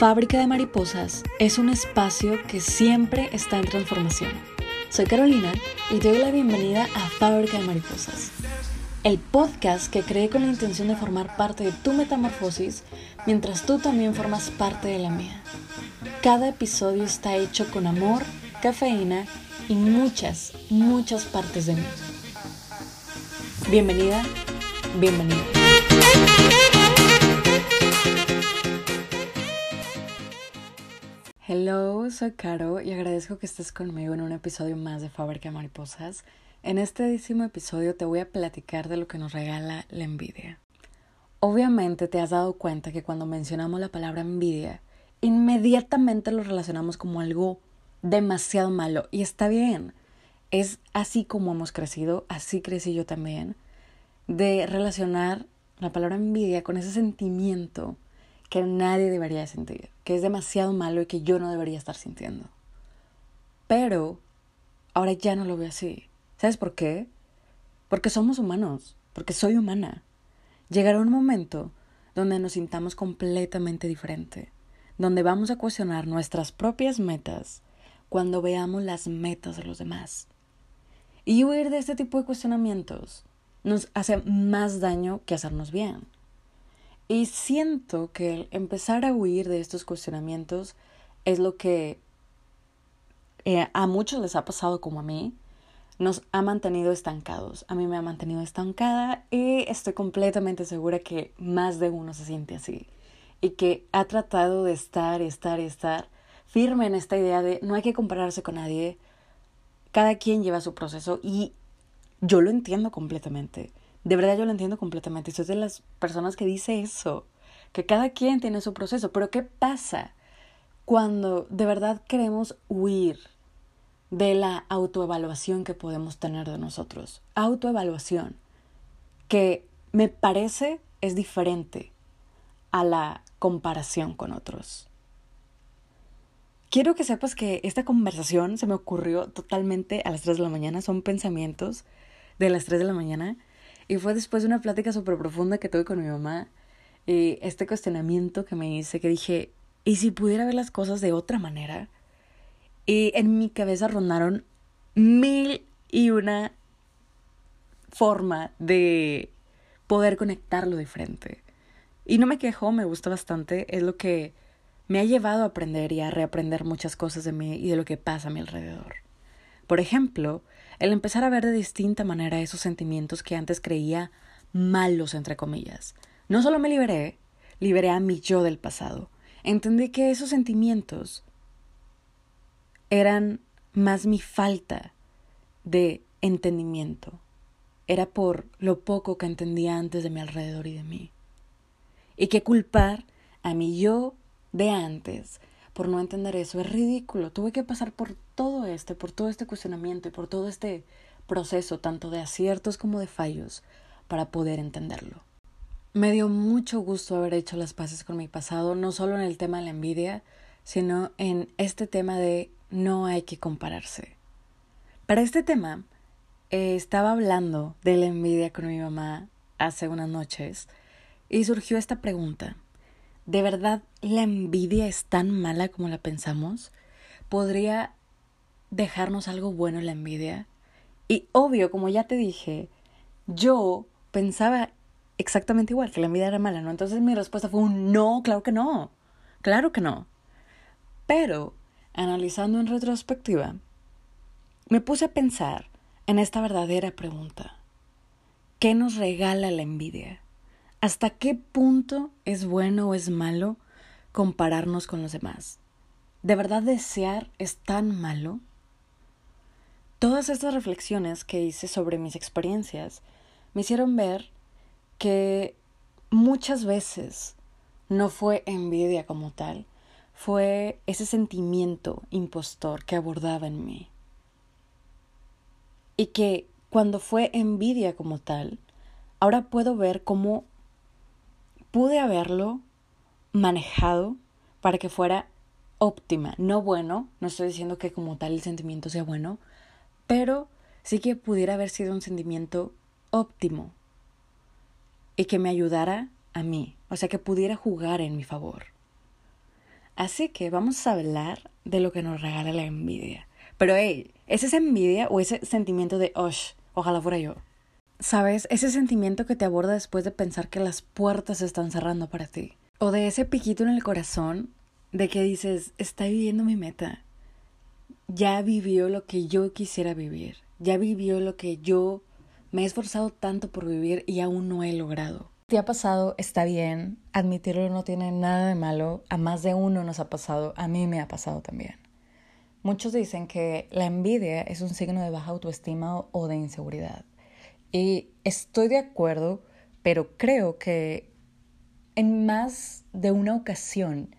Fábrica de Mariposas es un espacio que siempre está en transformación. Soy Carolina y te doy la bienvenida a Fábrica de Mariposas, el podcast que creé con la intención de formar parte de tu metamorfosis mientras tú también formas parte de la mía. Cada episodio está hecho con amor, cafeína y muchas, muchas partes de mí. Bienvenida, bienvenido. Hello, soy Caro y agradezco que estés conmigo en un episodio más de Fábrica Mariposas. En este décimo episodio te voy a platicar de lo que nos regala la envidia. Obviamente te has dado cuenta que cuando mencionamos la palabra envidia, inmediatamente lo relacionamos como algo demasiado malo y está bien. Es así como hemos crecido, así crecí yo también, de relacionar la palabra envidia con ese sentimiento que nadie debería sentir, que es demasiado malo y que yo no debería estar sintiendo. Pero ahora ya no lo veo así. ¿Sabes por qué? Porque somos humanos, porque soy humana. Llegará un momento donde nos sintamos completamente diferente, donde vamos a cuestionar nuestras propias metas cuando veamos las metas de los demás. Y huir de este tipo de cuestionamientos nos hace más daño que hacernos bien. Y siento que empezar a huir de estos cuestionamientos es lo que eh, a muchos les ha pasado como a mí. Nos ha mantenido estancados. A mí me ha mantenido estancada y estoy completamente segura que más de uno se siente así. Y que ha tratado de estar estar estar firme en esta idea de no hay que compararse con nadie. Cada quien lleva su proceso y yo lo entiendo completamente. De verdad yo lo entiendo completamente. Soy de las personas que dice eso, que cada quien tiene su proceso. Pero ¿qué pasa cuando de verdad queremos huir de la autoevaluación que podemos tener de nosotros? Autoevaluación, que me parece es diferente a la comparación con otros. Quiero que sepas que esta conversación se me ocurrió totalmente a las 3 de la mañana, son pensamientos de las 3 de la mañana y fue después de una plática súper profunda que tuve con mi mamá, y este cuestionamiento que me hice, que dije, ¿y si pudiera ver las cosas de otra manera? Y en mi cabeza rondaron mil y una forma de poder conectarlo de frente. Y no me quejo, me gusta bastante, es lo que me ha llevado a aprender y a reaprender muchas cosas de mí y de lo que pasa a mi alrededor. Por ejemplo, el empezar a ver de distinta manera esos sentimientos que antes creía malos, entre comillas. No solo me liberé, liberé a mi yo del pasado. Entendí que esos sentimientos eran más mi falta de entendimiento. Era por lo poco que entendía antes de mi alrededor y de mí. Y que culpar a mi yo de antes por no entender eso. Es ridículo. Tuve que pasar por todo este, por todo este cuestionamiento y por todo este proceso, tanto de aciertos como de fallos, para poder entenderlo. Me dio mucho gusto haber hecho las paces con mi pasado, no solo en el tema de la envidia, sino en este tema de no hay que compararse. Para este tema, eh, estaba hablando de la envidia con mi mamá hace unas noches y surgió esta pregunta. ¿De verdad la envidia es tan mala como la pensamos? ¿Podría dejarnos algo bueno la envidia? Y obvio, como ya te dije, yo pensaba exactamente igual, que la envidia era mala, ¿no? Entonces mi respuesta fue un no, claro que no, claro que no. Pero, analizando en retrospectiva, me puse a pensar en esta verdadera pregunta. ¿Qué nos regala la envidia? ¿Hasta qué punto es bueno o es malo compararnos con los demás? ¿De verdad desear es tan malo? Todas estas reflexiones que hice sobre mis experiencias me hicieron ver que muchas veces no fue envidia como tal, fue ese sentimiento impostor que abordaba en mí. Y que cuando fue envidia como tal, ahora puedo ver cómo pude haberlo manejado para que fuera óptima, no bueno, no estoy diciendo que como tal el sentimiento sea bueno, pero sí que pudiera haber sido un sentimiento óptimo y que me ayudara a mí, o sea, que pudiera jugar en mi favor. Así que vamos a hablar de lo que nos regala la envidia. Pero hey, ¿es esa envidia o ese sentimiento de, osh, ojalá fuera yo? ¿Sabes? Ese sentimiento que te aborda después de pensar que las puertas se están cerrando para ti. O de ese piquito en el corazón de que dices, está viviendo mi meta. Ya vivió lo que yo quisiera vivir. Ya vivió lo que yo me he esforzado tanto por vivir y aún no he logrado. ¿Te ha pasado? Está bien. Admitirlo no tiene nada de malo. A más de uno nos ha pasado. A mí me ha pasado también. Muchos dicen que la envidia es un signo de baja autoestima o de inseguridad. Y estoy de acuerdo, pero creo que en más de una ocasión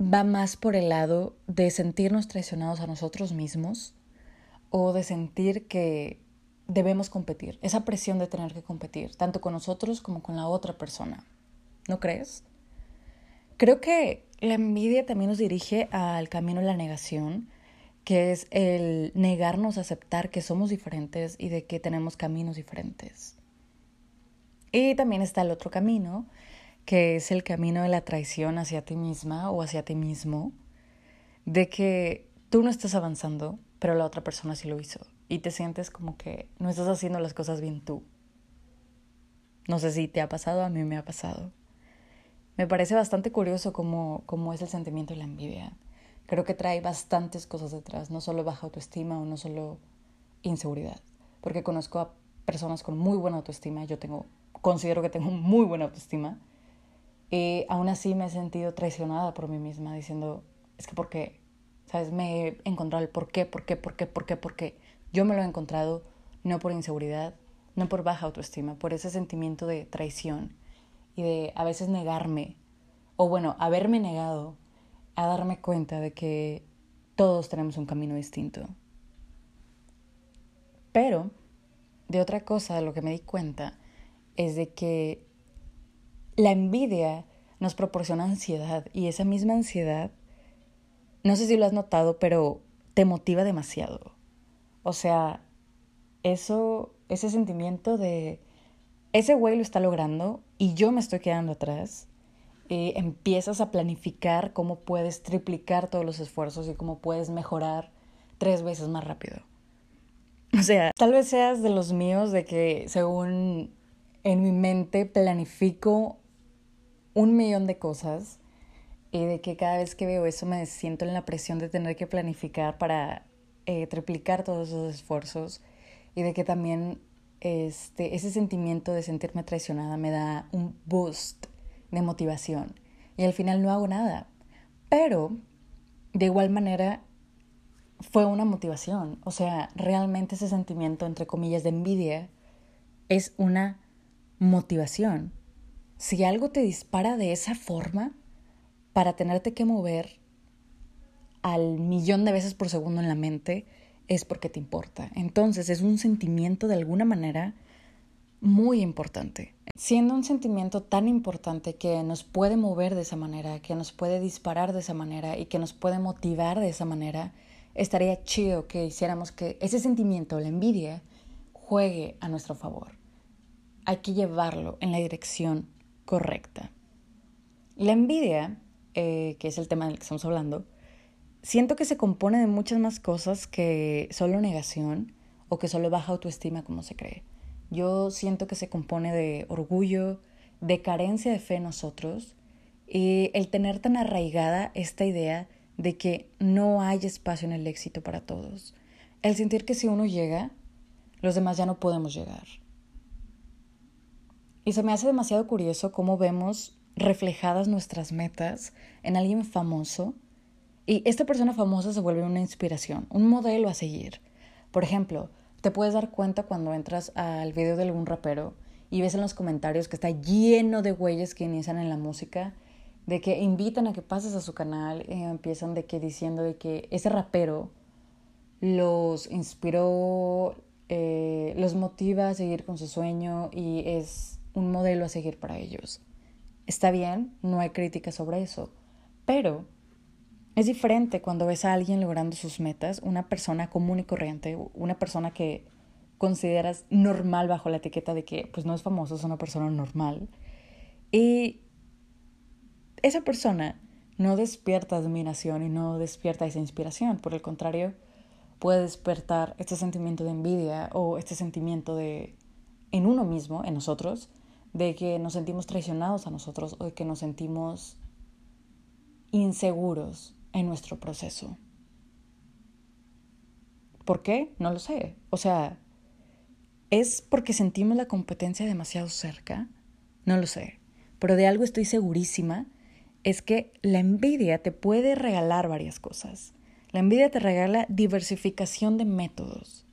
va más por el lado de sentirnos traicionados a nosotros mismos o de sentir que debemos competir, esa presión de tener que competir, tanto con nosotros como con la otra persona. ¿No crees? Creo que la envidia también nos dirige al camino de la negación, que es el negarnos a aceptar que somos diferentes y de que tenemos caminos diferentes. Y también está el otro camino, que es el camino de la traición hacia ti misma o hacia ti mismo, de que tú no estás avanzando, pero la otra persona sí lo hizo, y te sientes como que no estás haciendo las cosas bien tú. No sé si te ha pasado, a mí me ha pasado. Me parece bastante curioso cómo, cómo es el sentimiento de la envidia. Creo que trae bastantes cosas detrás, no solo baja autoestima o no solo inseguridad, porque conozco a personas con muy buena autoestima, yo tengo, considero que tengo muy buena autoestima, y aún así me he sentido traicionada por mí misma, diciendo, es que porque, ¿sabes? Me he encontrado el por qué, por qué, por qué, por qué, por qué. Yo me lo he encontrado no por inseguridad, no por baja autoestima, por ese sentimiento de traición y de a veces negarme, o bueno, haberme negado a darme cuenta de que todos tenemos un camino distinto. Pero de otra cosa de lo que me di cuenta es de que la envidia nos proporciona ansiedad y esa misma ansiedad, no sé si lo has notado, pero te motiva demasiado. O sea, eso, ese sentimiento de, ese güey lo está logrando y yo me estoy quedando atrás, eh, empiezas a planificar cómo puedes triplicar todos los esfuerzos y cómo puedes mejorar tres veces más rápido. O sea, tal vez seas de los míos de que según en mi mente planifico un millón de cosas y de que cada vez que veo eso me siento en la presión de tener que planificar para eh, triplicar todos esos esfuerzos y de que también este, ese sentimiento de sentirme traicionada me da un boost de motivación y al final no hago nada. Pero de igual manera fue una motivación, o sea, realmente ese sentimiento, entre comillas, de envidia es una motivación si algo te dispara de esa forma, para tenerte que mover al millón de veces por segundo en la mente, es porque te importa. Entonces es un sentimiento de alguna manera muy importante. Siendo un sentimiento tan importante que nos puede mover de esa manera, que nos puede disparar de esa manera y que nos puede motivar de esa manera, estaría chido que hiciéramos que ese sentimiento, la envidia, juegue a nuestro favor. Hay que llevarlo en la dirección correcta. La envidia, eh, que es el tema del que estamos hablando, siento que se compone de muchas más cosas que solo negación o que solo baja autoestima como se cree. Yo siento que se compone de orgullo, de carencia de fe en nosotros y el tener tan arraigada esta idea de que no hay espacio en el éxito para todos. El sentir que si uno llega, los demás ya no podemos llegar. Y se me hace demasiado curioso cómo vemos reflejadas nuestras metas en alguien famoso y esta persona famosa se vuelve una inspiración, un modelo a seguir. Por ejemplo, te puedes dar cuenta cuando entras al video de algún rapero y ves en los comentarios que está lleno de güeyes que inician en la música, de que invitan a que pases a su canal y empiezan de que diciendo de que ese rapero los inspiró, eh, los motiva a seguir con su sueño y es un modelo a seguir para ellos. Está bien, no hay crítica sobre eso, pero es diferente cuando ves a alguien logrando sus metas, una persona común y corriente, una persona que consideras normal bajo la etiqueta de que pues no es famoso, es una persona normal. Y esa persona no despierta admiración y no despierta esa inspiración. Por el contrario, puede despertar este sentimiento de envidia o este sentimiento de en uno mismo, en nosotros, de que nos sentimos traicionados a nosotros o de que nos sentimos inseguros en nuestro proceso. ¿Por qué? No lo sé. O sea, ¿es porque sentimos la competencia demasiado cerca? No lo sé. Pero de algo estoy segurísima, es que la envidia te puede regalar varias cosas. La envidia te regala diversificación de métodos,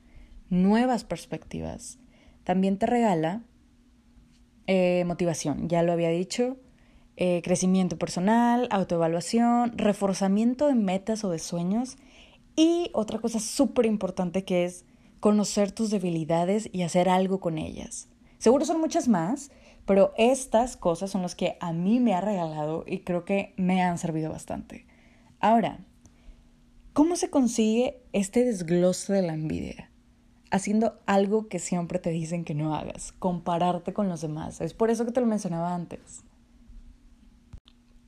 nuevas perspectivas. También te regala eh, motivación, ya lo había dicho, eh, crecimiento personal, autoevaluación, reforzamiento de metas o de sueños y otra cosa súper importante que es conocer tus debilidades y hacer algo con ellas. Seguro son muchas más, pero estas cosas son las que a mí me ha regalado y creo que me han servido bastante. Ahora, ¿cómo se consigue este desglose de la envidia? Haciendo algo que siempre te dicen que no hagas, compararte con los demás. Es por eso que te lo mencionaba antes.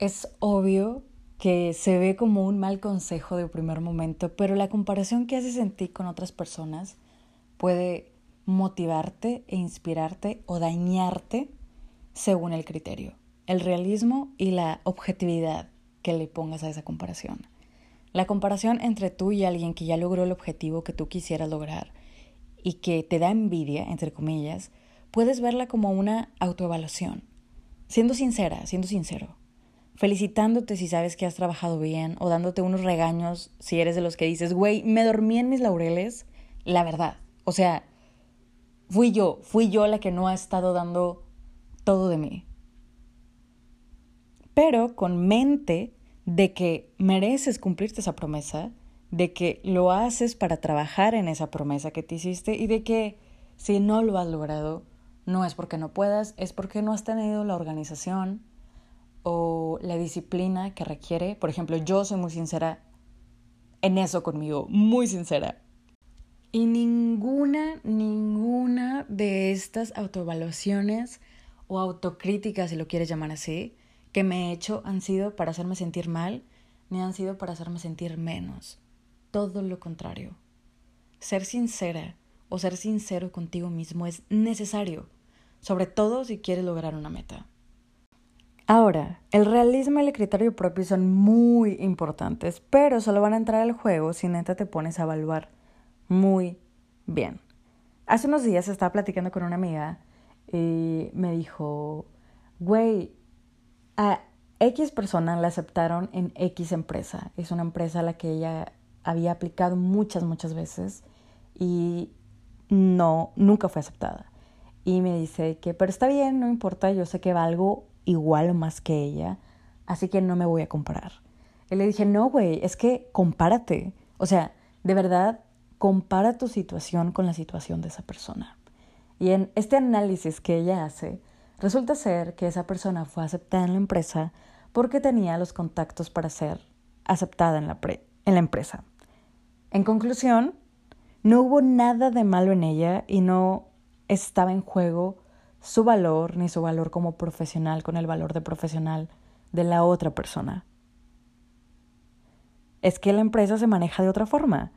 Es obvio que se ve como un mal consejo de primer momento, pero la comparación que haces en ti con otras personas puede motivarte e inspirarte o dañarte según el criterio, el realismo y la objetividad que le pongas a esa comparación. La comparación entre tú y alguien que ya logró el objetivo que tú quisieras lograr y que te da envidia, entre comillas, puedes verla como una autoevaluación, siendo sincera, siendo sincero felicitándote si sabes que has trabajado bien o dándote unos regaños si eres de los que dices, güey, me dormí en mis laureles, la verdad. O sea, fui yo, fui yo la que no ha estado dando todo de mí. Pero con mente de que mereces cumplirte esa promesa, de que lo haces para trabajar en esa promesa que te hiciste y de que si no lo has logrado, no es porque no puedas, es porque no has tenido la organización, o la disciplina que requiere. Por ejemplo, yo soy muy sincera en eso conmigo, muy sincera. Y ninguna, ninguna de estas autoevaluaciones o autocríticas, si lo quieres llamar así, que me he hecho han sido para hacerme sentir mal, ni han sido para hacerme sentir menos. Todo lo contrario. Ser sincera o ser sincero contigo mismo es necesario, sobre todo si quieres lograr una meta. Ahora, el realismo y el criterio propio son muy importantes, pero solo van a entrar al juego si neta te pones a evaluar muy bien. Hace unos días estaba platicando con una amiga y me dijo, güey, a X persona la aceptaron en X empresa. Es una empresa a la que ella había aplicado muchas, muchas veces y no, nunca fue aceptada. Y me dice que, pero está bien, no importa, yo sé que valgo igual o más que ella, así que no me voy a comparar. Y le dije, no, güey, es que compárate. O sea, de verdad, compara tu situación con la situación de esa persona. Y en este análisis que ella hace, resulta ser que esa persona fue aceptada en la empresa porque tenía los contactos para ser aceptada en la, en la empresa. En conclusión, no hubo nada de malo en ella y no estaba en juego su valor ni su valor como profesional con el valor de profesional de la otra persona. Es que la empresa se maneja de otra forma.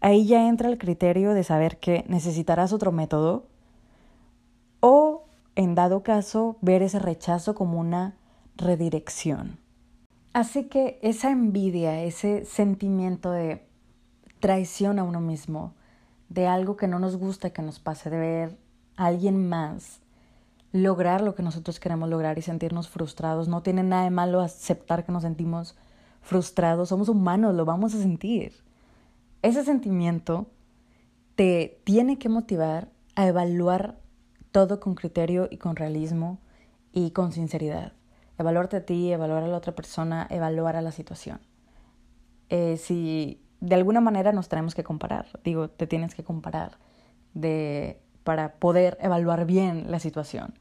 Ahí ya entra el criterio de saber que necesitarás otro método o, en dado caso, ver ese rechazo como una redirección. Así que esa envidia, ese sentimiento de traición a uno mismo, de algo que no nos gusta que nos pase, de ver a alguien más lograr lo que nosotros queremos lograr y sentirnos frustrados. No tiene nada de malo aceptar que nos sentimos frustrados. Somos humanos, lo vamos a sentir. Ese sentimiento te tiene que motivar a evaluar todo con criterio y con realismo y con sinceridad. Evaluarte a ti, evaluar a la otra persona, evaluar a la situación. Eh, si de alguna manera nos tenemos que comparar, digo, te tienes que comparar de, para poder evaluar bien la situación.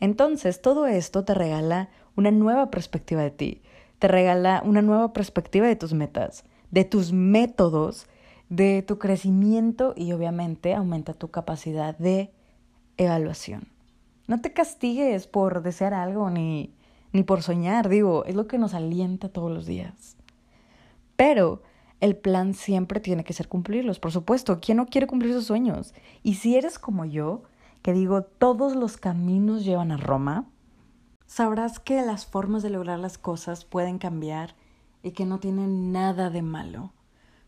Entonces, todo esto te regala una nueva perspectiva de ti, te regala una nueva perspectiva de tus metas, de tus métodos, de tu crecimiento y obviamente aumenta tu capacidad de evaluación. No te castigues por desear algo ni, ni por soñar, digo, es lo que nos alienta todos los días. Pero el plan siempre tiene que ser cumplirlos, por supuesto. ¿Quién no quiere cumplir sus sueños? Y si eres como yo, que digo, todos los caminos llevan a Roma, sabrás que las formas de lograr las cosas pueden cambiar y que no tienen nada de malo.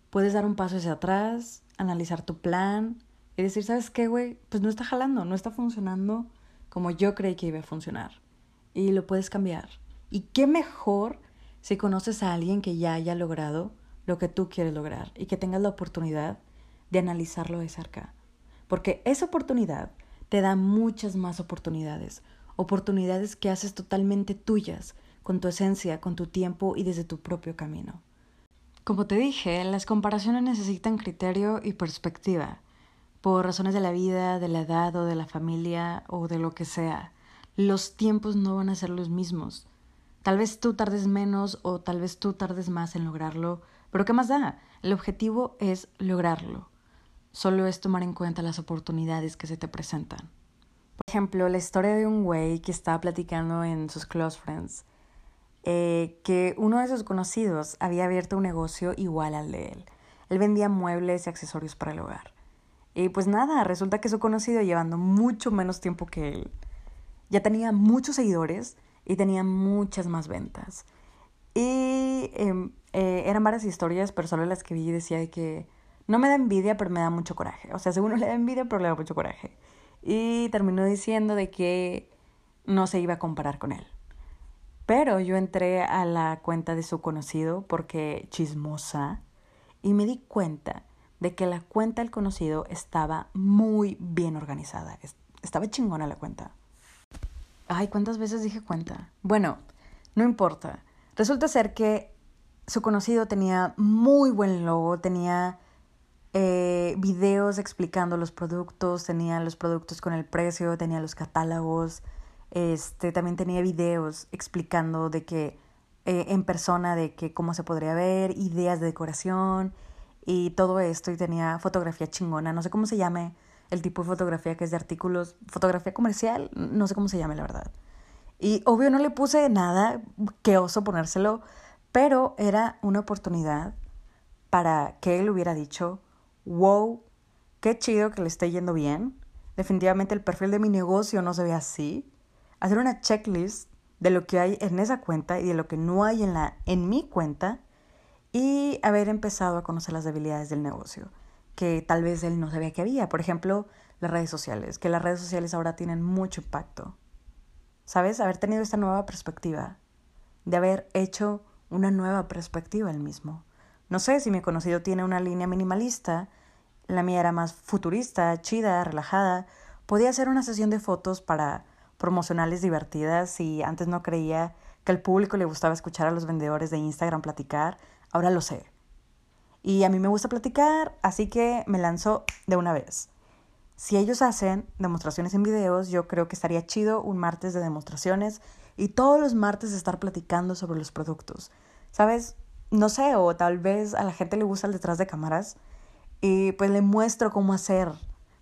Puedes dar un paso hacia atrás, analizar tu plan y decir, ¿sabes qué, güey? Pues no está jalando, no está funcionando como yo creí que iba a funcionar. Y lo puedes cambiar. Y qué mejor si conoces a alguien que ya haya logrado lo que tú quieres lograr y que tengas la oportunidad de analizarlo de cerca. Porque esa oportunidad te da muchas más oportunidades, oportunidades que haces totalmente tuyas, con tu esencia, con tu tiempo y desde tu propio camino. Como te dije, las comparaciones necesitan criterio y perspectiva, por razones de la vida, de la edad o de la familia o de lo que sea. Los tiempos no van a ser los mismos. Tal vez tú tardes menos o tal vez tú tardes más en lograrlo, pero ¿qué más da? El objetivo es lograrlo. Solo es tomar en cuenta las oportunidades que se te presentan. Por ejemplo, la historia de un güey que estaba platicando en sus close friends, eh, que uno de sus conocidos había abierto un negocio igual al de él. Él vendía muebles y accesorios para el hogar. Y pues nada, resulta que su conocido, llevando mucho menos tiempo que él, ya tenía muchos seguidores y tenía muchas más ventas. Y em, eh, eran varias historias, pero solo las que vi decía de que no me da envidia, pero me da mucho coraje. O sea, según no le da envidia, pero le da mucho coraje. Y terminó diciendo de que no se iba a comparar con él. Pero yo entré a la cuenta de su conocido porque chismosa y me di cuenta de que la cuenta del conocido estaba muy bien organizada. Estaba chingona la cuenta. Ay, ¿cuántas veces dije cuenta? Bueno, no importa. Resulta ser que su conocido tenía muy buen logo, tenía eh, videos explicando los productos, tenía los productos con el precio, tenía los catálogos, este, también tenía videos explicando de que eh, en persona de que cómo se podría ver, ideas de decoración y todo esto y tenía fotografía chingona, no sé cómo se llame el tipo de fotografía que es de artículos, fotografía comercial, no sé cómo se llame la verdad. Y obvio no le puse nada, que oso ponérselo, pero era una oportunidad para que él hubiera dicho, wow, qué chido que le esté yendo bien. Definitivamente el perfil de mi negocio no se ve así. Hacer una checklist de lo que hay en esa cuenta y de lo que no hay en, la, en mi cuenta y haber empezado a conocer las debilidades del negocio que tal vez él no sabía que había. Por ejemplo, las redes sociales, que las redes sociales ahora tienen mucho impacto. ¿Sabes? Haber tenido esta nueva perspectiva, de haber hecho una nueva perspectiva él mismo. No sé si mi conocido tiene una línea minimalista, la mía era más futurista, chida, relajada. Podía hacer una sesión de fotos para promocionales divertidas y antes no creía que al público le gustaba escuchar a los vendedores de Instagram platicar. Ahora lo sé. Y a mí me gusta platicar, así que me lanzo de una vez. Si ellos hacen demostraciones en videos, yo creo que estaría chido un martes de demostraciones y todos los martes estar platicando sobre los productos. ¿Sabes? No sé, o tal vez a la gente le gusta el detrás de cámaras y pues le muestro cómo hacer,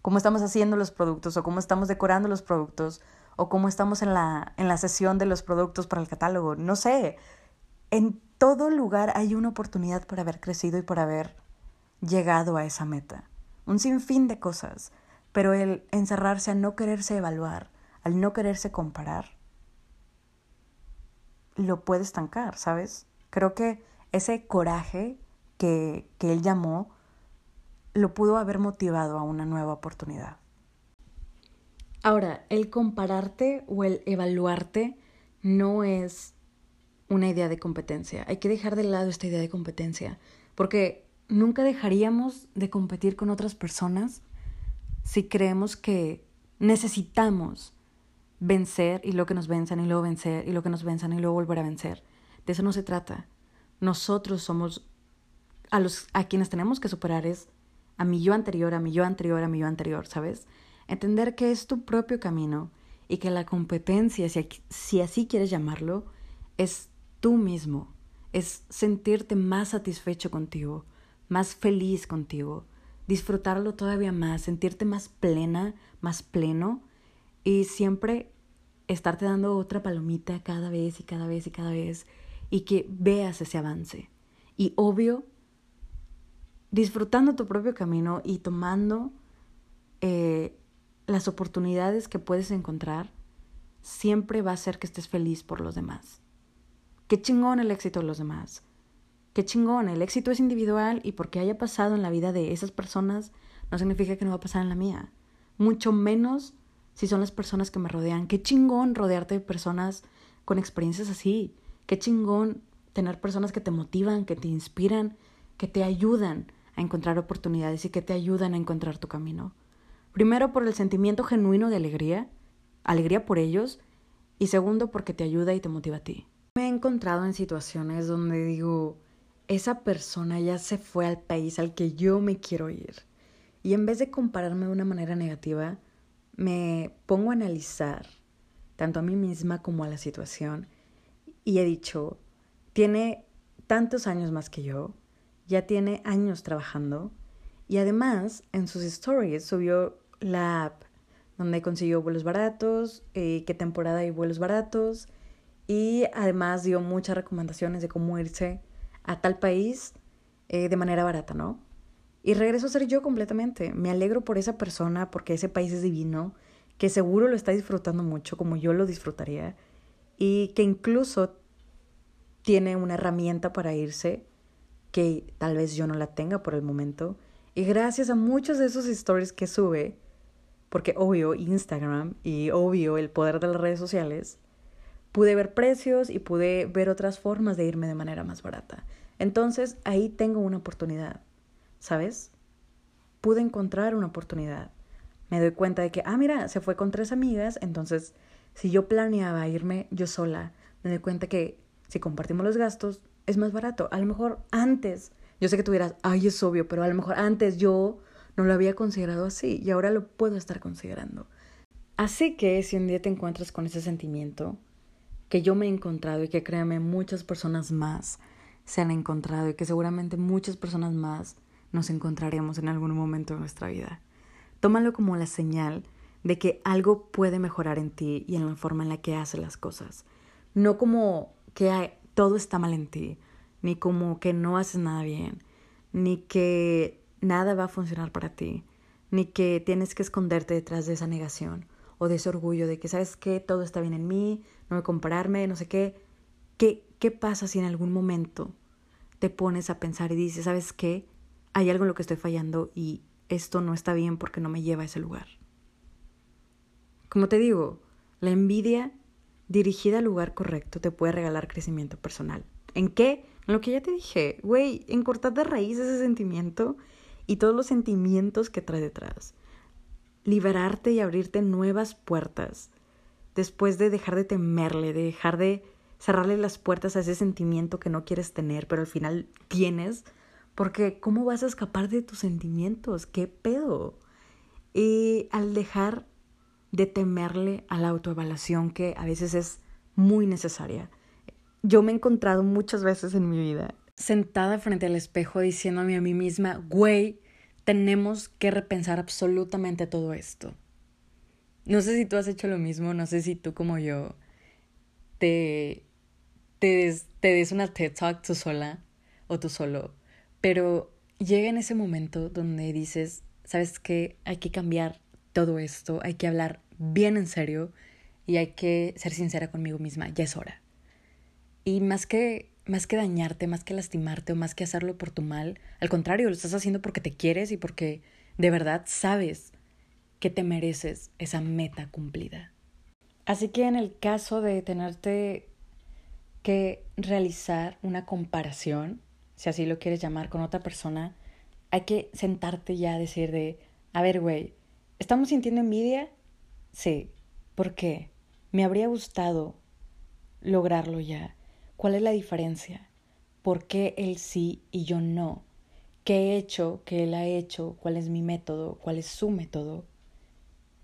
cómo estamos haciendo los productos o cómo estamos decorando los productos o cómo estamos en la, en la sesión de los productos para el catálogo. No sé, en todo lugar hay una oportunidad por haber crecido y por haber llegado a esa meta. Un sinfín de cosas, pero el encerrarse a no quererse evaluar, al no quererse comparar, lo puede estancar, ¿sabes? Creo que ese coraje que, que él llamó lo pudo haber motivado a una nueva oportunidad. Ahora, el compararte o el evaluarte no es una idea de competencia. Hay que dejar de lado esta idea de competencia, porque nunca dejaríamos de competir con otras personas si creemos que necesitamos vencer y lo que nos venzan y luego vencer y lo que nos venzan y luego volver a vencer. De eso no se trata. Nosotros somos a los a quienes tenemos que superar es a mi yo anterior, a mi yo anterior, a mi yo anterior, ¿sabes? Entender que es tu propio camino y que la competencia, si, si así quieres llamarlo, es tú mismo, es sentirte más satisfecho contigo, más feliz contigo, disfrutarlo todavía más, sentirte más plena, más pleno y siempre estarte dando otra palomita cada vez y cada vez y cada vez y que veas ese avance. Y obvio, disfrutando tu propio camino y tomando eh, las oportunidades que puedes encontrar, siempre va a ser que estés feliz por los demás. Qué chingón el éxito de los demás. Qué chingón, el éxito es individual y porque haya pasado en la vida de esas personas no significa que no va a pasar en la mía. Mucho menos si son las personas que me rodean. Qué chingón rodearte de personas con experiencias así. Qué chingón tener personas que te motivan, que te inspiran, que te ayudan a encontrar oportunidades y que te ayudan a encontrar tu camino. Primero por el sentimiento genuino de alegría, alegría por ellos, y segundo porque te ayuda y te motiva a ti. Me he encontrado en situaciones donde digo, esa persona ya se fue al país al que yo me quiero ir. Y en vez de compararme de una manera negativa, me pongo a analizar tanto a mí misma como a la situación y he dicho, tiene tantos años más que yo, ya tiene años trabajando y además en sus stories subió la app donde consiguió vuelos baratos, eh, qué temporada hay vuelos baratos y además dio muchas recomendaciones de cómo irse a tal país eh, de manera barata, ¿no? Y regreso a ser yo completamente. Me alegro por esa persona, porque ese país es divino, que seguro lo está disfrutando mucho como yo lo disfrutaría, y que incluso tiene una herramienta para irse que tal vez yo no la tenga por el momento. Y gracias a muchos de esos stories que sube, porque obvio Instagram y obvio el poder de las redes sociales, pude ver precios y pude ver otras formas de irme de manera más barata. Entonces ahí tengo una oportunidad. ¿Sabes? Pude encontrar una oportunidad. Me doy cuenta de que, ah, mira, se fue con tres amigas, entonces si yo planeaba irme yo sola, me doy cuenta que si compartimos los gastos es más barato. A lo mejor antes, yo sé que tuvieras, ay, es obvio, pero a lo mejor antes yo no lo había considerado así y ahora lo puedo estar considerando. Así que si un día te encuentras con ese sentimiento que yo me he encontrado y que créame muchas personas más se han encontrado y que seguramente muchas personas más nos encontraremos en algún momento de nuestra vida. Tómalo como la señal de que algo puede mejorar en ti y en la forma en la que haces las cosas. No como que todo está mal en ti, ni como que no haces nada bien, ni que nada va a funcionar para ti, ni que tienes que esconderte detrás de esa negación o de ese orgullo de que sabes que todo está bien en mí, no me compararme, no sé qué. ¿Qué, qué pasa si en algún momento te pones a pensar y dices, ¿sabes qué? Hay algo en lo que estoy fallando y esto no está bien porque no me lleva a ese lugar. Como te digo, la envidia dirigida al lugar correcto te puede regalar crecimiento personal. ¿En qué? En lo que ya te dije, güey, en cortar de raíz ese sentimiento y todos los sentimientos que trae detrás. Liberarte y abrirte nuevas puertas después de dejar de temerle, de dejar de cerrarle las puertas a ese sentimiento que no quieres tener, pero al final tienes porque ¿cómo vas a escapar de tus sentimientos? ¿Qué pedo? Y al dejar de temerle a la autoevaluación que a veces es muy necesaria. Yo me he encontrado muchas veces en mi vida sentada frente al espejo diciéndome a mí misma, güey, tenemos que repensar absolutamente todo esto. No sé si tú has hecho lo mismo, no sé si tú como yo te, te, des, te des una TED Talk tú sola o tú solo pero llega en ese momento donde dices, ¿sabes qué? Hay que cambiar todo esto, hay que hablar bien en serio y hay que ser sincera conmigo misma, ya es hora. Y más que más que dañarte, más que lastimarte o más que hacerlo por tu mal, al contrario, lo estás haciendo porque te quieres y porque de verdad sabes que te mereces esa meta cumplida. Así que en el caso de tenerte que realizar una comparación, si así lo quieres llamar, con otra persona, hay que sentarte ya a decir de, a ver, güey, ¿estamos sintiendo envidia? Sí. ¿Por qué? Me habría gustado lograrlo ya. ¿Cuál es la diferencia? ¿Por qué él sí y yo no? ¿Qué he hecho? ¿Qué él ha hecho? ¿Cuál es mi método? ¿Cuál es su método?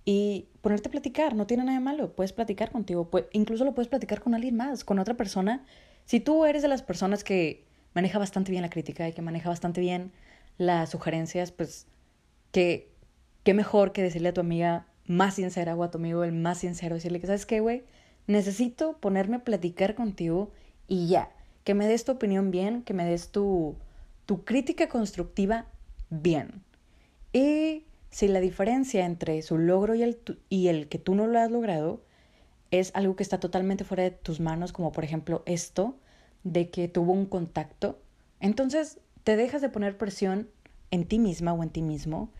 Y ponerte a platicar, no tiene nada de malo, puedes platicar contigo, incluso lo puedes platicar con alguien más, con otra persona. Si tú eres de las personas que maneja bastante bien la crítica y que maneja bastante bien las sugerencias, pues qué, qué mejor que decirle a tu amiga, más sincera o a tu amigo el más sincero, decirle que, ¿sabes qué, güey? Necesito ponerme a platicar contigo y ya, que me des tu opinión bien, que me des tu, tu crítica constructiva bien. Y si la diferencia entre su logro y el, y el que tú no lo has logrado es algo que está totalmente fuera de tus manos, como por ejemplo esto, de que tuvo un contacto, entonces te dejas de poner presión en ti misma o en ti mismo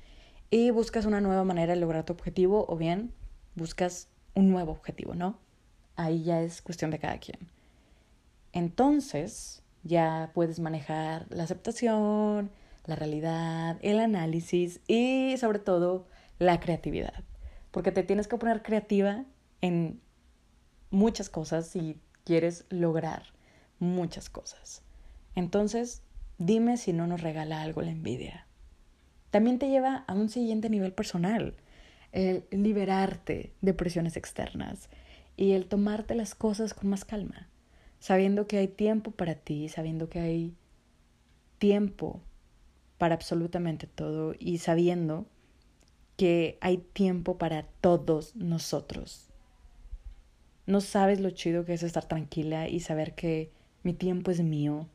y buscas una nueva manera de lograr tu objetivo o bien buscas un nuevo objetivo, ¿no? Ahí ya es cuestión de cada quien. Entonces ya puedes manejar la aceptación, la realidad, el análisis y sobre todo la creatividad. Porque te tienes que poner creativa en muchas cosas si quieres lograr muchas cosas. Entonces, dime si no nos regala algo la envidia. También te lleva a un siguiente nivel personal, el liberarte de presiones externas y el tomarte las cosas con más calma, sabiendo que hay tiempo para ti, sabiendo que hay tiempo para absolutamente todo y sabiendo que hay tiempo para todos nosotros. No sabes lo chido que es estar tranquila y saber que mi tiempo es mío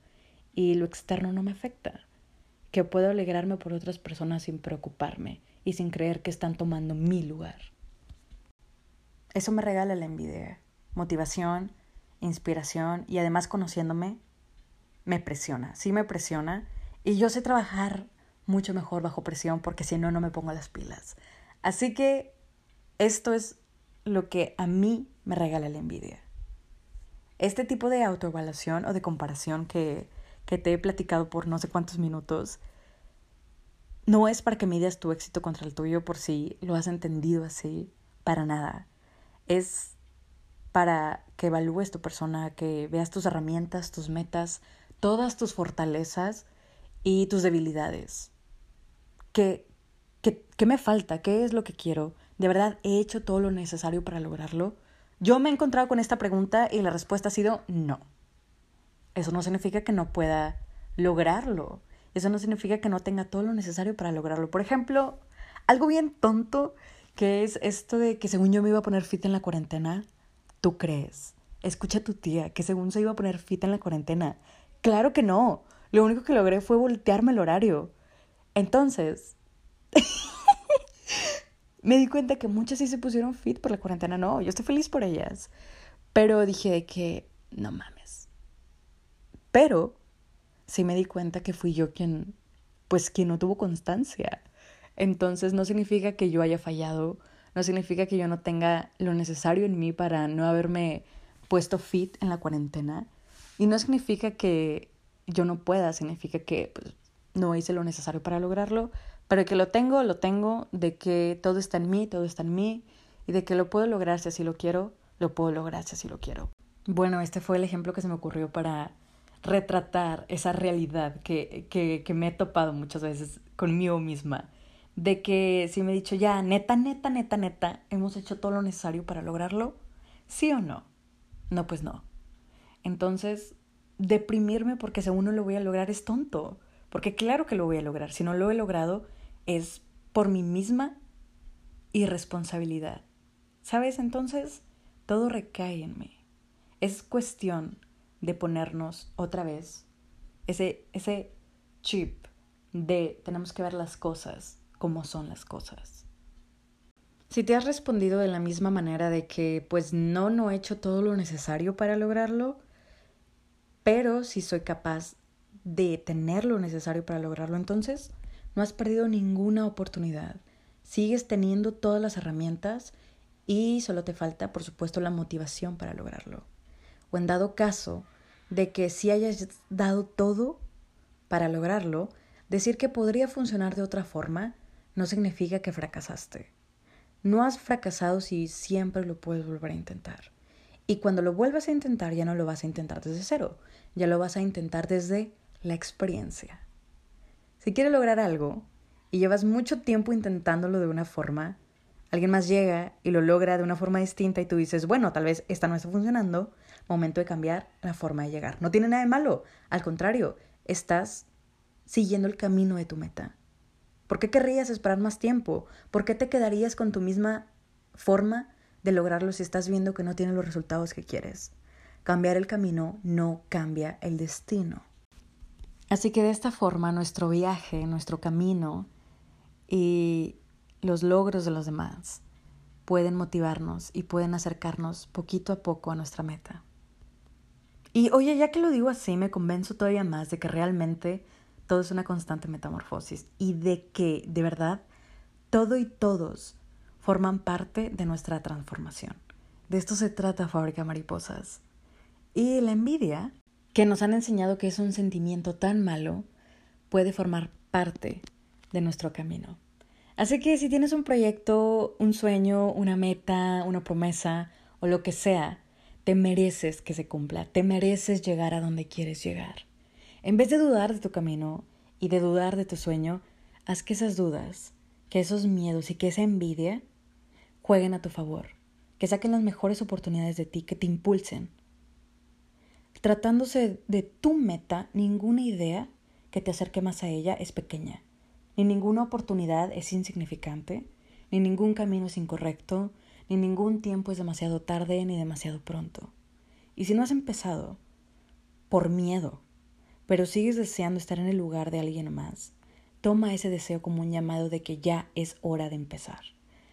y lo externo no me afecta que puedo alegrarme por otras personas sin preocuparme y sin creer que están tomando mi lugar. Eso me regala la envidia, motivación, inspiración y además conociéndome, me presiona, sí me presiona y yo sé trabajar mucho mejor bajo presión porque si no, no me pongo las pilas. Así que esto es lo que a mí me regala la envidia. Este tipo de autoevaluación o de comparación que que te he platicado por no sé cuántos minutos, no es para que midas tu éxito contra el tuyo por si lo has entendido así, para nada. Es para que evalúes tu persona, que veas tus herramientas, tus metas, todas tus fortalezas y tus debilidades. ¿Qué, qué, qué me falta? ¿Qué es lo que quiero? ¿De verdad he hecho todo lo necesario para lograrlo? Yo me he encontrado con esta pregunta y la respuesta ha sido no eso no significa que no pueda lograrlo. Eso no significa que no tenga todo lo necesario para lograrlo. Por ejemplo, algo bien tonto que es esto de que según yo me iba a poner fit en la cuarentena. ¿Tú crees? Escucha a tu tía que según se iba a poner fit en la cuarentena. Claro que no. Lo único que logré fue voltearme el horario. Entonces, me di cuenta que muchas sí se pusieron fit por la cuarentena. No, yo estoy feliz por ellas. Pero dije que, no mames pero sí me di cuenta que fui yo quien, pues quien no tuvo constancia. Entonces no significa que yo haya fallado, no significa que yo no tenga lo necesario en mí para no haberme puesto fit en la cuarentena. Y no significa que yo no pueda, significa que pues, no hice lo necesario para lograrlo, pero que lo tengo, lo tengo, de que todo está en mí, todo está en mí, y de que lo puedo lograr si así lo quiero, lo puedo lograr si así lo quiero. Bueno, este fue el ejemplo que se me ocurrió para retratar esa realidad que, que, que me he topado muchas veces conmigo misma. De que si me he dicho, ya, neta, neta, neta, neta, hemos hecho todo lo necesario para lograrlo, ¿sí o no? No, pues no. Entonces, deprimirme porque según no lo voy a lograr es tonto. Porque claro que lo voy a lograr. Si no lo he logrado, es por mi misma irresponsabilidad. ¿Sabes? Entonces, todo recae en mí. Es cuestión de ponernos otra vez ese, ese chip de tenemos que ver las cosas como son las cosas. Si te has respondido de la misma manera de que pues no, no he hecho todo lo necesario para lograrlo, pero si soy capaz de tener lo necesario para lograrlo, entonces no has perdido ninguna oportunidad. Sigues teniendo todas las herramientas y solo te falta, por supuesto, la motivación para lograrlo. O en dado caso de que si hayas dado todo para lograrlo, decir que podría funcionar de otra forma no significa que fracasaste. No has fracasado si siempre lo puedes volver a intentar. Y cuando lo vuelvas a intentar ya no lo vas a intentar desde cero, ya lo vas a intentar desde la experiencia. Si quieres lograr algo y llevas mucho tiempo intentándolo de una forma, alguien más llega y lo logra de una forma distinta y tú dices, bueno, tal vez esta no está funcionando, momento de cambiar la forma de llegar. No tiene nada de malo, al contrario, estás siguiendo el camino de tu meta. ¿Por qué querrías esperar más tiempo? ¿Por qué te quedarías con tu misma forma de lograrlo si estás viendo que no tienes los resultados que quieres. Cambiar el camino no cambia el destino. Así que de esta forma nuestro viaje, nuestro camino y los logros de los demás pueden motivarnos y pueden acercarnos poquito a poco a nuestra meta. Y oye, ya que lo digo así, me convenzo todavía más de que realmente todo es una constante metamorfosis y de que, de verdad, todo y todos forman parte de nuestra transformación. De esto se trata Fábrica Mariposas. Y la envidia, que nos han enseñado que es un sentimiento tan malo, puede formar parte de nuestro camino. Así que si tienes un proyecto, un sueño, una meta, una promesa o lo que sea, te mereces que se cumpla, te mereces llegar a donde quieres llegar. En vez de dudar de tu camino y de dudar de tu sueño, haz que esas dudas, que esos miedos y que esa envidia jueguen a tu favor, que saquen las mejores oportunidades de ti, que te impulsen. Tratándose de tu meta, ninguna idea que te acerque más a ella es pequeña. Ni ninguna oportunidad es insignificante, ni ningún camino es incorrecto, ni ningún tiempo es demasiado tarde ni demasiado pronto. Y si no has empezado, por miedo, pero sigues deseando estar en el lugar de alguien más, toma ese deseo como un llamado de que ya es hora de empezar.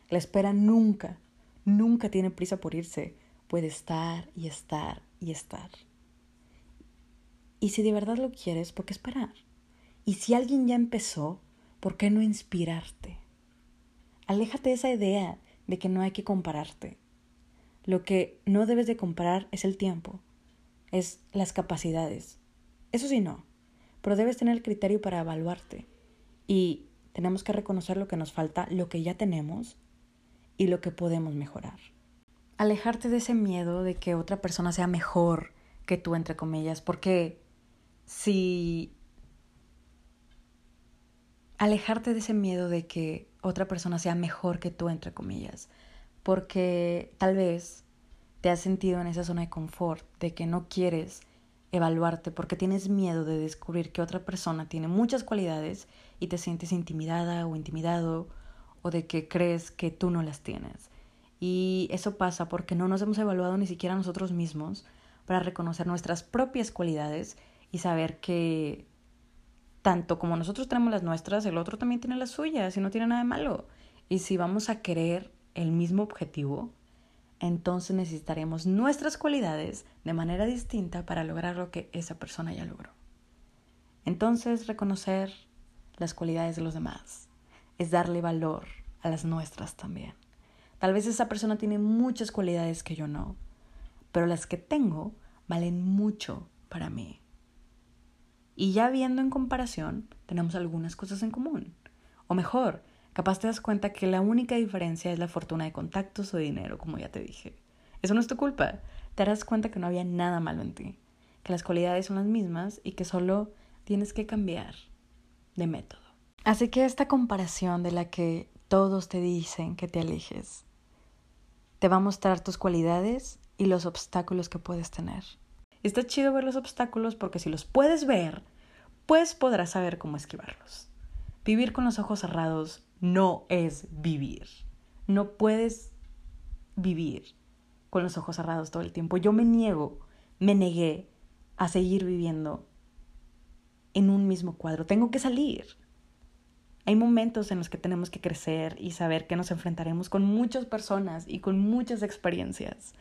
La espera nunca, nunca tiene prisa por irse, puede estar y estar y estar. Y si de verdad lo quieres, ¿por qué esperar? Y si alguien ya empezó, ¿por qué no inspirarte? Aléjate de esa idea de que no hay que compararte. Lo que no debes de comparar es el tiempo, es las capacidades. Eso sí no, pero debes tener el criterio para evaluarte. Y tenemos que reconocer lo que nos falta, lo que ya tenemos y lo que podemos mejorar. Alejarte de ese miedo de que otra persona sea mejor que tú, entre comillas, porque si alejarte de ese miedo de que otra persona sea mejor que tú, entre comillas, porque tal vez te has sentido en esa zona de confort, de que no quieres evaluarte porque tienes miedo de descubrir que otra persona tiene muchas cualidades y te sientes intimidada o intimidado o de que crees que tú no las tienes. Y eso pasa porque no nos hemos evaluado ni siquiera nosotros mismos para reconocer nuestras propias cualidades y saber que tanto como nosotros tenemos las nuestras, el otro también tiene las suyas y no tiene nada de malo. Y si vamos a querer el mismo objetivo, entonces necesitaremos nuestras cualidades de manera distinta para lograr lo que esa persona ya logró. Entonces, reconocer las cualidades de los demás es darle valor a las nuestras también. Tal vez esa persona tiene muchas cualidades que yo no, pero las que tengo valen mucho para mí. Y ya viendo en comparación, tenemos algunas cosas en común. O mejor, capaz te das cuenta que la única diferencia es la fortuna de contactos o dinero, como ya te dije. Eso no es tu culpa. Te darás cuenta que no había nada malo en ti, que las cualidades son las mismas y que solo tienes que cambiar de método. Así que esta comparación de la que todos te dicen que te alejes, te va a mostrar tus cualidades y los obstáculos que puedes tener. Está chido ver los obstáculos porque si los puedes ver, pues podrás saber cómo esquivarlos. Vivir con los ojos cerrados no es vivir. No puedes vivir con los ojos cerrados todo el tiempo. Yo me niego, me negué a seguir viviendo en un mismo cuadro. Tengo que salir. Hay momentos en los que tenemos que crecer y saber que nos enfrentaremos con muchas personas y con muchas experiencias.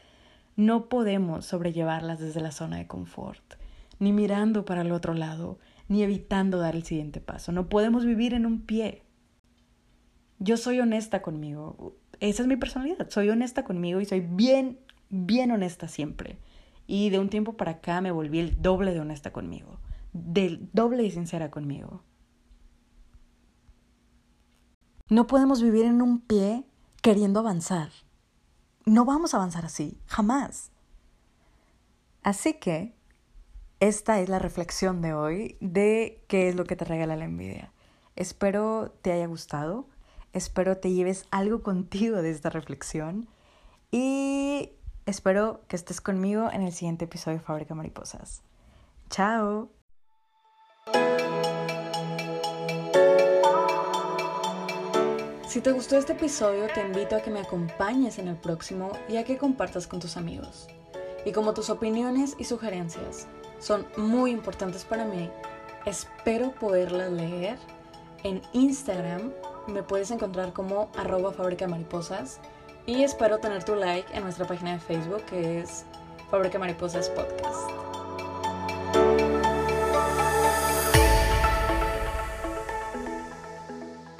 No podemos sobrellevarlas desde la zona de confort, ni mirando para el otro lado, ni evitando dar el siguiente paso. No podemos vivir en un pie. Yo soy honesta conmigo. Esa es mi personalidad. Soy honesta conmigo y soy bien, bien honesta siempre. Y de un tiempo para acá me volví el doble de honesta conmigo. Del doble y sincera conmigo. No podemos vivir en un pie queriendo avanzar. No vamos a avanzar así, jamás. Así que esta es la reflexión de hoy de qué es lo que te regala la envidia. Espero te haya gustado, espero te lleves algo contigo de esta reflexión y espero que estés conmigo en el siguiente episodio de Fábrica Mariposas. Chao. Si te gustó este episodio, te invito a que me acompañes en el próximo y a que compartas con tus amigos. Y como tus opiniones y sugerencias son muy importantes para mí, espero poderlas leer. En Instagram me puedes encontrar como arroba fábrica mariposas y espero tener tu like en nuestra página de Facebook que es Fábrica Mariposas Podcast.